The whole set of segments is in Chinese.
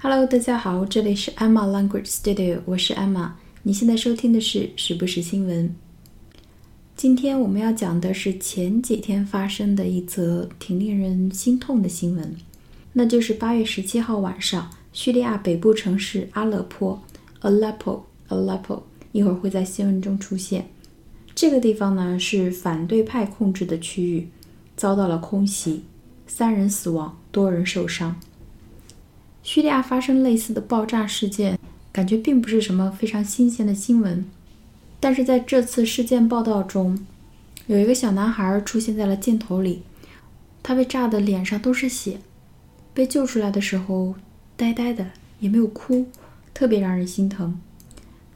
Hello，大家好，这里是 Emma Language Studio，我是 Emma。你现在收听的是时不时新闻。今天我们要讲的是前几天发生的一则挺令人心痛的新闻，那就是八月十七号晚上，叙利亚北部城市阿勒颇 （Aleppo），Aleppo，一会儿会在新闻中出现。这个地方呢是反对派控制的区域，遭到了空袭，三人死亡，多人受伤。叙利亚发生类似的爆炸事件，感觉并不是什么非常新鲜的新闻。但是在这次事件报道中，有一个小男孩出现在了镜头里，他被炸的脸上都是血，被救出来的时候呆呆的，也没有哭，特别让人心疼。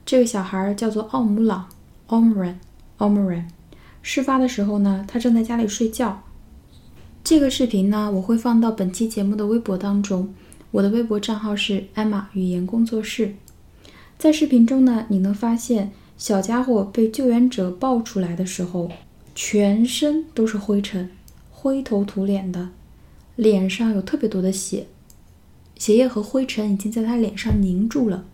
这个小孩叫做奥姆朗 （Omran）。Omran，事发的时候呢，他正在家里睡觉。这个视频呢，我会放到本期节目的微博当中。我的微博账号是艾玛语言工作室。在视频中呢，你能发现小家伙被救援者抱出来的时候，全身都是灰尘，灰头土脸的，脸上有特别多的血，血液和灰尘已经在他脸上凝住了。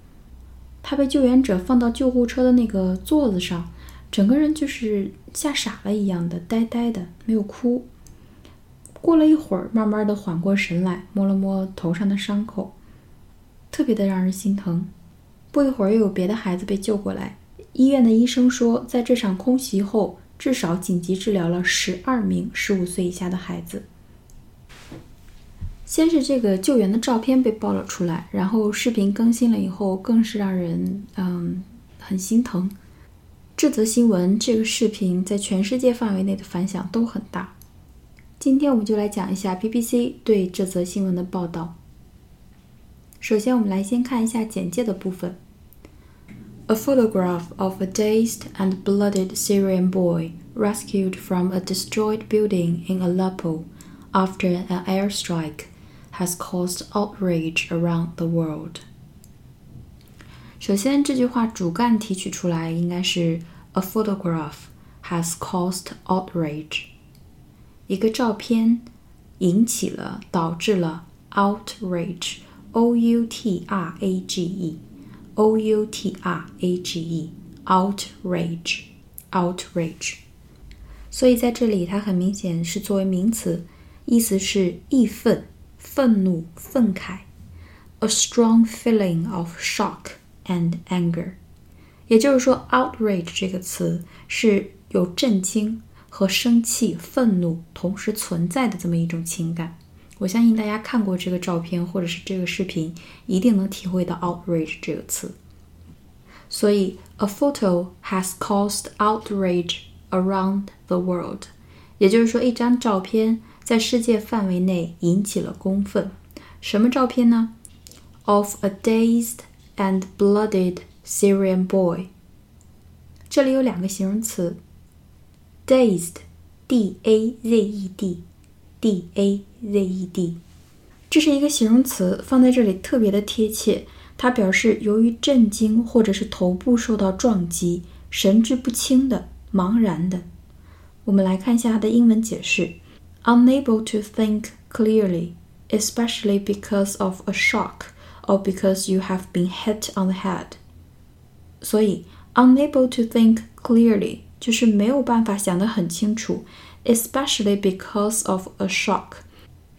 他被救援者放到救护车的那个座子上。整个人就是吓傻了一样的，呆呆的，没有哭。过了一会儿，慢慢的缓过神来，摸了摸头上的伤口，特别的让人心疼。不一会儿，又有别的孩子被救过来。医院的医生说，在这场空袭后，至少紧急治疗了十二名十五岁以下的孩子。先是这个救援的照片被爆了出来，然后视频更新了以后，更是让人嗯很心疼。这则新闻、这个视频在全世界范围内的反响都很大。今天我们就来讲一下 BBC 对这则新闻的报道。首先，我们来先看一下简介的部分。A photograph of a dazed and blooded Syrian boy rescued from a destroyed building in Aleppo after an airstrike has caused outrage around the world. 首先，这句话主干提取出来应该是 "A photograph has caused outrage"， 一个照片引起了、导致了 outrage，o u t r a g e，o u t r a g e，outrage，outrage。所以在这里，它很明显是作为名词，意思是义愤、愤怒、愤慨，a strong feeling of shock。and anger，也就是说，outrage 这个词是有震惊和生气、愤怒同时存在的这么一种情感。我相信大家看过这个照片或者是这个视频，一定能体会到 outrage 这个词。所以，a photo has caused outrage around the world，也就是说，一张照片在世界范围内引起了公愤。什么照片呢？Of a dazed and blooded Syrian boy。这里有两个形容词 ，dazed，d a z e d，d a z e d，这是一个形容词，放在这里特别的贴切。它表示由于震惊或者是头部受到撞击，神志不清的、茫然的。我们来看一下它的英文解释：unable to think clearly, especially because of a shock or because you have been hit on the head。所以 unable to think clearly 就是没有办法想得很清楚，especially because of a shock，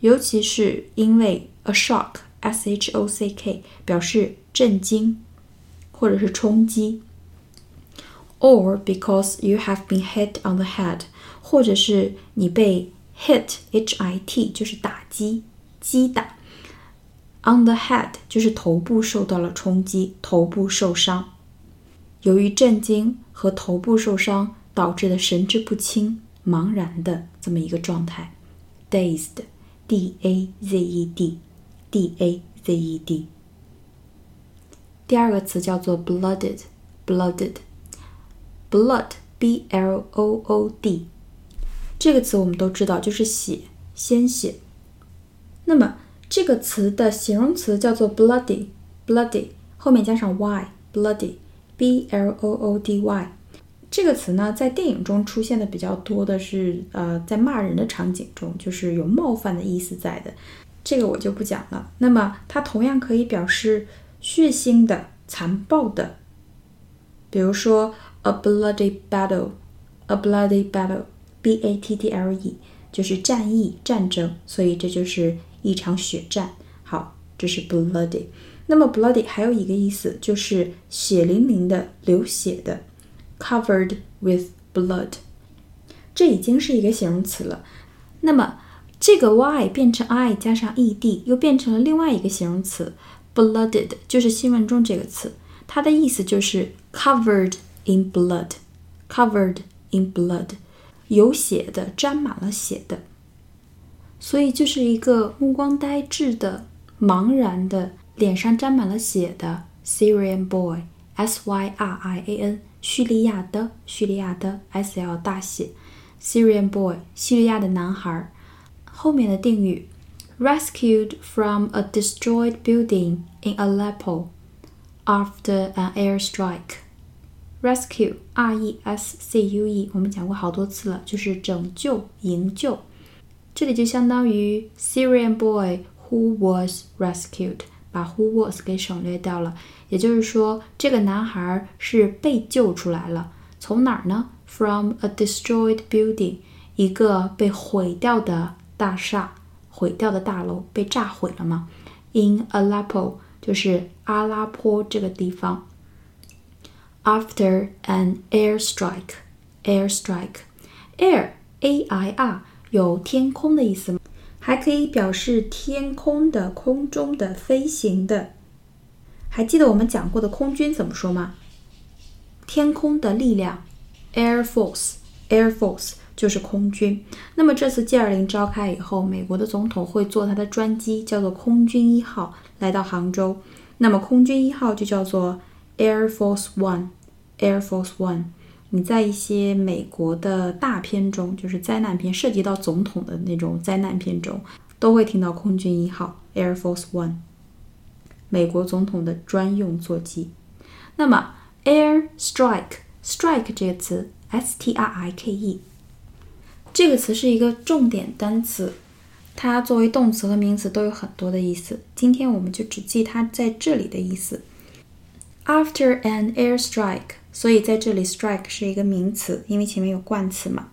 尤其是因为 a shock，s h o c k 表示震惊或者是冲击，or because you have been hit on the head，或者是你被 hit，h i t 就是打击、击打。On the head 就是头部受到了冲击，头部受伤。 由于震惊和头部受伤导致的神志不清、茫然的这么一个状态，dazed，d a z e d，d a z e d。第二个词叫做 blooded，blooded，blood，b l o o d，这个词我们都知道就是血、鲜血。那么这个词的形容词叫做 bloody，bloody 后面加上 y，bloody bloody。这个词呢，在电影中出现的比较多的是，呃，在骂人的场景中，就是有冒犯的意思在的。这个我就不讲了。那么它同样可以表示血腥的、残暴的，比如说 a bloody battle，a bloody battle，b a t t l e，就是战役、战争，所以这就是一场血战。好，这是 bloody。那么 bloody 还有一个意思，就是血淋淋的、流血的，covered with blood。这已经是一个形容词了。那么这个 y 变成 i 加上 ed，又变成了另外一个形容词 blooded，就是新闻中这个词，它的意思就是 covered in blood，covered in blood，有血的，沾满了血的。所以就是一个目光呆滞的、茫然的、脸上沾满了血的 Syrian boy，S Y R I A N，叙利亚的，叙利亚的，S L 大写。Syrian boy，叙利亚的男孩。后面的定语，rescued from a destroyed building in Aleppo after an airstrike。rescue，r e s c u e，我们讲过好多次了，就是拯救、营救。这里就相当于 Syrian boy who was rescued， 把 who was 给省略掉了。也就是说，这个男孩是被救出来了。从哪儿呢？From a destroyed building，一个被毁掉的大厦，毁掉的大楼被炸毁了吗？In Aleppo，就是阿拉坡这个地方。After an airstrike，airstrike，air，a i r，有天空的意思吗？还可以表示天空的、空中的、飞行的。还记得我们讲过的空军怎么说吗？天空的力量。Air Force，Air Force 就是空军。那么这次 G20 召开以后，美国的总统会坐他的专机，叫做空军一号，来到杭州。那么空军一号就叫做 Air Force One，Air Force One。你在一些美国的大片中，就是灾难片，涉及到总统的那种灾难片中，都会听到空军一号 Air Force One，美国总统的专用座机。那么 Air Strike。strike 这个词，s t r i k e，这个词是一个重点单词，它作为动词和名词都有很多的意思。今天我们就只记它在这里的意思。After an airstrike，所以在这里 strike 是一个名词，因为前面有冠词嘛。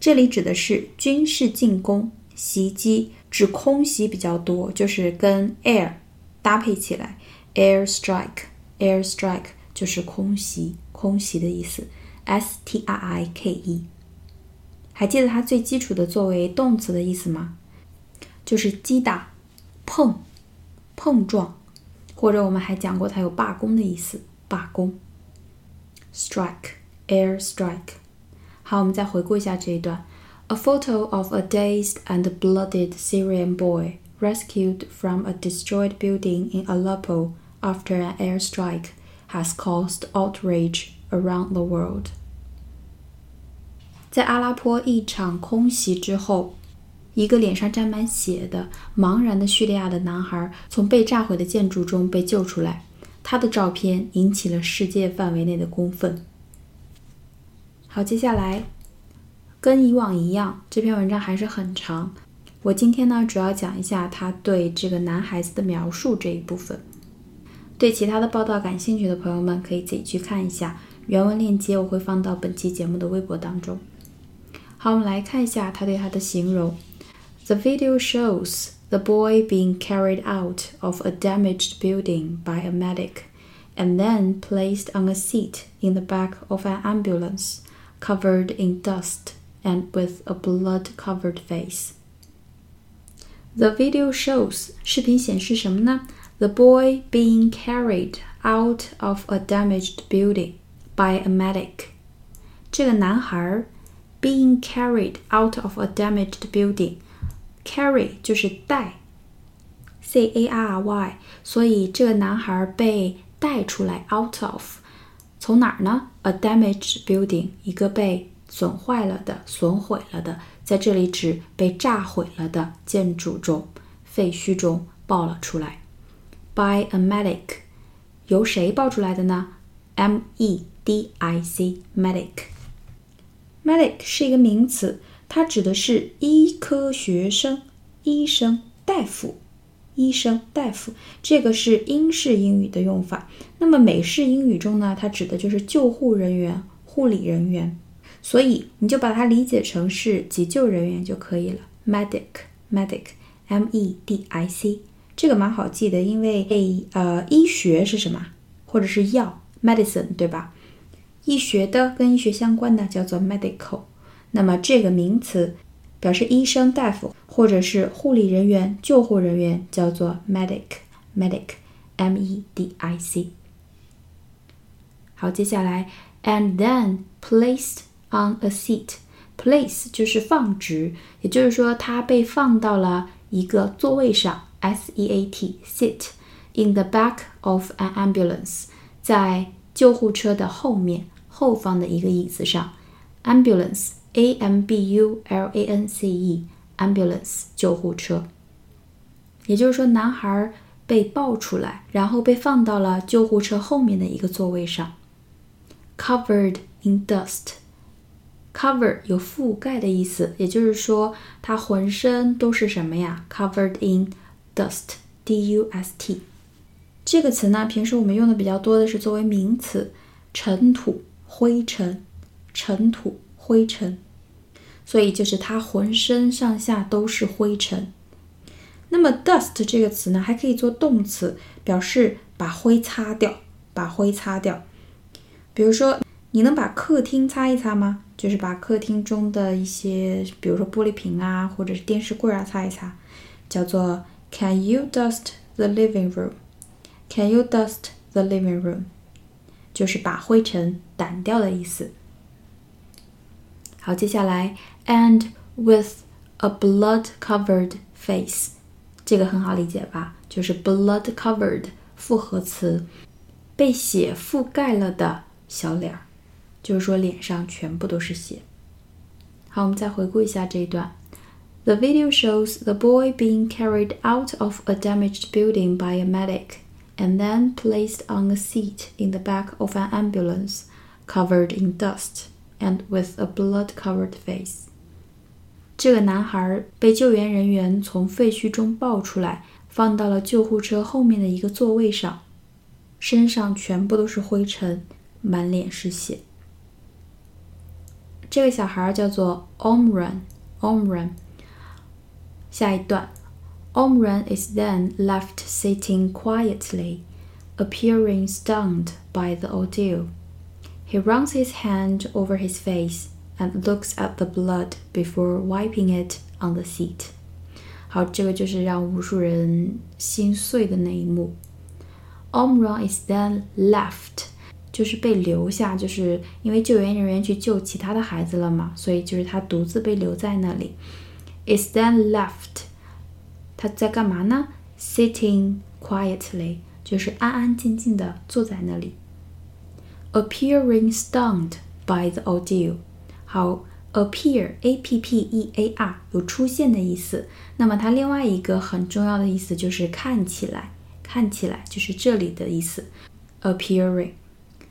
这里指的是军事进攻、袭击，指空袭比较多，就是跟 air 搭配起来，air strike，air strike。就是空袭，空袭的意思，s t r i k e。还记得它最基础的作为动词的意思吗？就是击打、碰、碰撞，或者我们还讲过它有罢工的意思，罢工。strike，air strike。好，我们再回顾一下这一段。A photo of a dazed and blooded Syrian boy rescued from a destroyed building in Aleppo after an airstrike has caused outrage around the world。在阿拉坡一场空袭之后，一个脸上沾满血的、茫然的叙利亚的男孩从被炸毁的建筑中被救出来。 他的照片引起了世界范围内的公愤。好，接下来跟以往一样，这篇文章还是很长。我今天呢，主要讲一下他对这个男孩子的描述这一部分。对其他的报道感兴趣的朋友们，可以自己去看一下原文链接，我会放到本期节目的微博当中。好，我们来看一下他对他的形容。The video shows the boy being carried out of a damaged building by a medic, and then placed on a seat in the back of an ambulance, covered in dust and with a blood-covered face. The video shows 视频显示什么呢？the boy being carried out of a damaged building by a medic. 这个男孩 being carried out of a damaged building. Carry 就是带，C A R Y，所以这个男孩被带出来 out of，从哪儿呢？A damaged building，一个被损坏了的、损毁了的，在这里指被炸毁了的建筑中、废墟中爆了出来。by a medic，由谁爆出来的呢？M E D I C，medic。medic 是一个名词，它指的是医科学生。医生、大夫。医生、大夫，这个是英式英语的用法。那么美式英语中呢，它指的就是救护人员、护理人员。所以你就把它理解成是急救人员就可以了。medic，medic，M-E-D-I-C，这个蛮好记的，因为诶呃，医学是什么？或者是药，medicine，对吧？医学的跟医学相关的叫做 medical。那么这个名词。表示医生、大夫或者是护理人员、救护人员叫做 medic，medic，M-E-D-I-C。好，接下来，and then placed on a seat，place 就是放置，也就是说它被放到了一个座位上，S-E-A-T，sit in the back of an ambulance，在救护车的后面后方的一个椅子上，ambulance。A M B U L A N C E，ambulance 救护车。也就是说，男孩被抱出来，然后被放到了救护车后面的一个座位上。Covered in dust，cover 有覆盖的意思，也就是说，他浑身都是什么呀？Covered in dust，D U S T。这个词呢，平时我们用的比较多的是作为名词，尘土、灰尘、尘土、灰尘。所以就是它浑身上下都是灰尘。那么 dust 这个词呢，还可以做动词，表示把灰擦掉，把灰擦掉。比如说，你能把客厅擦一擦吗？就是把客厅中的一些，比如说玻璃瓶啊，或者是电视柜啊，擦一擦，叫做 Can you dust the living room？Can you dust the living room？就是把灰尘掸掉的意思。好，接下来，and with a blood-covered face，这个很好理解吧？就是 blood-covered 复合词，被血覆盖了的小脸儿，就是说脸上全部都是血。好，我们再回顾一下这一段。The video shows the boy being carried out of a damaged building by a medic and then placed on a seat in the back of an ambulance covered in dust and with a blood-covered face。这个男孩被救援人员从废墟中抱出来，放到了救护车后面的一个座位上，身上全部都是灰尘，满脸是血。这个小孩叫做 Omran。Omran。下一段，Omran is then left sitting quietly, appearing stunned by the ordeal. He runs his hand over his face and looks at the blood before wiping it on the seat. 好，这个就是让无数人心碎的那一幕。Omran is then left，就是被留下，就是因为救援人员去救其他的孩子了嘛，所以就是他独自被留在那里。Is then left，他在干嘛呢？Sitting quietly，就是安安静静的坐在那里。appearing stunned by the ordeal。好，appear a p p e a r 有出现的意思。那么它另外一个很重要的意思就是看起来，看起来就是这里的意思。appearing，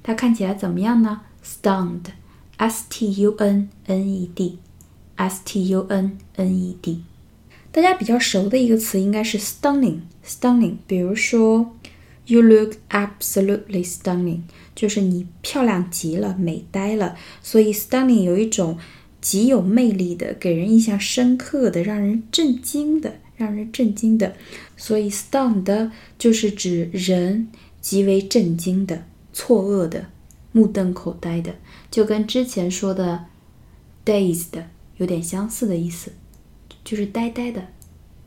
它看起来怎么样呢？stunned，s t u n n e d，s t u n n e d。大家比较熟的一个词应该是 stunning，stunning。比如说 ，You look absolutely stunning。就是你漂亮极了，美呆了，所以 stunning 有一种极有魅力的，给人印象深刻的，让人震惊的，让人震惊的。所以 stunned 就是指人极为震惊的、错愕的、目瞪口呆的，就跟之前说的 dazed 有点相似的意思，就是呆呆的，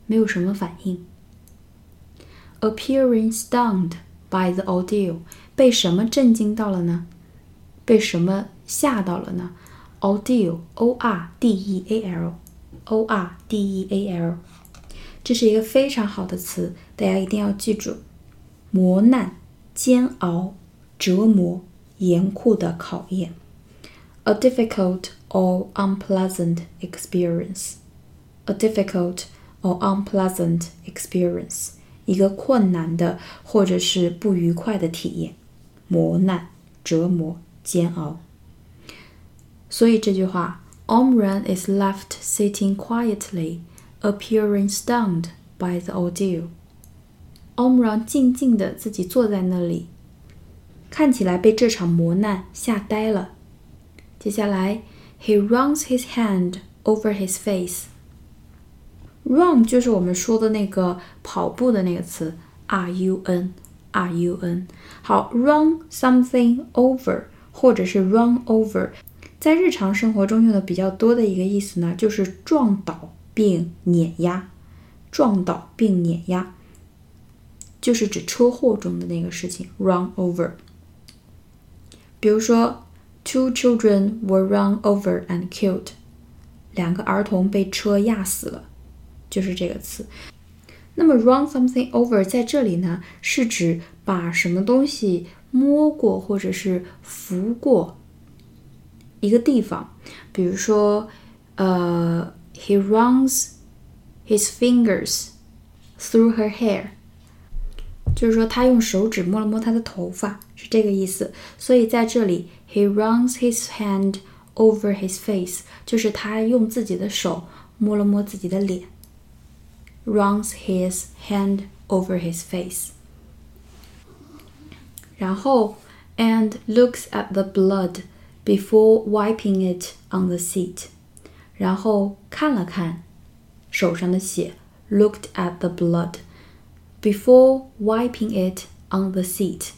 没有什么反应。Appearing stunned by the ordeal。被什么震惊到了呢？被什么吓到了呢？Ordeal，O R D E A L，O R D E A L，这是一个非常好的词，大家一定要记住。磨难、煎熬、折磨、严酷的考验。A difficult or unpleasant experience. A difficult or unpleasant experience. 一个困难的或者是不愉快的体验。磨难、折磨、煎熬。所以这句话，Omran is left sitting quietly, appearing stunned by the ordeal. Omran 静静地自己坐在那里，看起来被这场磨难吓呆了。接下来，he runs his hand over his face. Run 就是我们说的那个跑步的那个词，r u n r u n。好，run something over 或者是 run over，在日常生活中用的比较多的一个意思呢，就是撞倒并碾压，撞倒并碾压。就是指车祸中的那个事情，run over。比如说，two children were run over and killed，两个儿童被车压死了，就是这个词。那么 run something over 在这里呢，是指把什么东西摸过或者是拂过一个地方。比如说，呃，he runs his fingers through her hair。就是说，他用手指摸了摸她的头发，是这个意思。所以在这里，he runs his hand over his face，就是他用自己的手摸了摸自己的脸。runs his hand over his face。然后，and looks at the blood before wiping it on the seat。然后看了看手上的血，looked at the blood。before wiping it on the seat.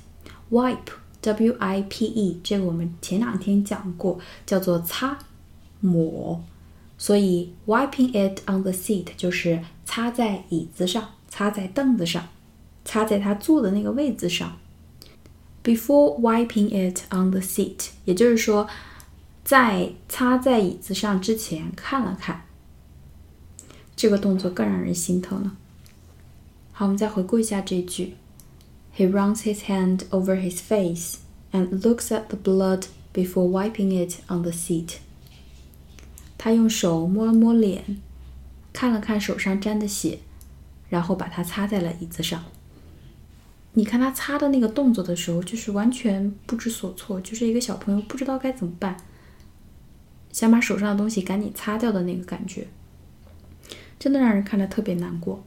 Wipe, W-I-P-E，这个我们前两天讲过，叫做擦、抹。 所以 wiping it on the seat 就是擦在椅子上，擦在凳子上，擦在他坐的那个位子上。Before wiping it on the seat，也就是说，在擦在椅子上之前看了看。这个动作更让人心疼了。好，我们再回顾一下这句：He runs his hand over his face and looks at the blood before wiping it on the seat。他用手摸了摸脸，看了看手上沾的血，然后把它擦在了椅子上。你看他擦的那个动作的时候，就是完全不知所措，就是一个小朋友不知道该怎么办，想把手上的东西赶紧擦掉的那个感觉，真的让人看着特别难过。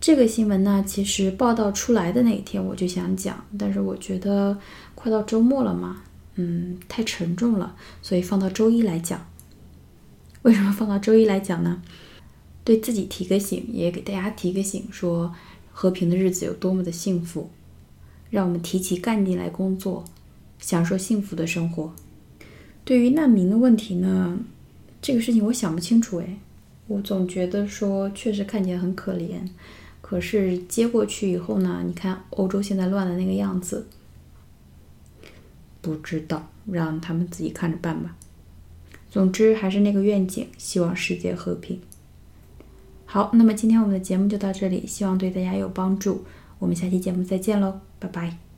这个新闻呢，其实报道出来的那一天我就想讲，但是我觉得快到周末了嘛，嗯，太沉重了，所以放到周一来讲。为什么放到周一来讲呢？对自己提个醒，也给大家提个醒，说和平的日子有多么的幸福，让我们提起干劲来工作，享受幸福的生活。对于难民的问题呢，这个事情我想不清楚哎，我总觉得说确实看起来很可怜。可是接过去以后呢？你看欧洲现在乱的那个样子，不知道，让他们自己看着办吧。总之还是那个愿景，希望世界和平。好，那么今天我们的节目就到这里，希望对大家有帮助。我们下期节目再见喽，拜拜。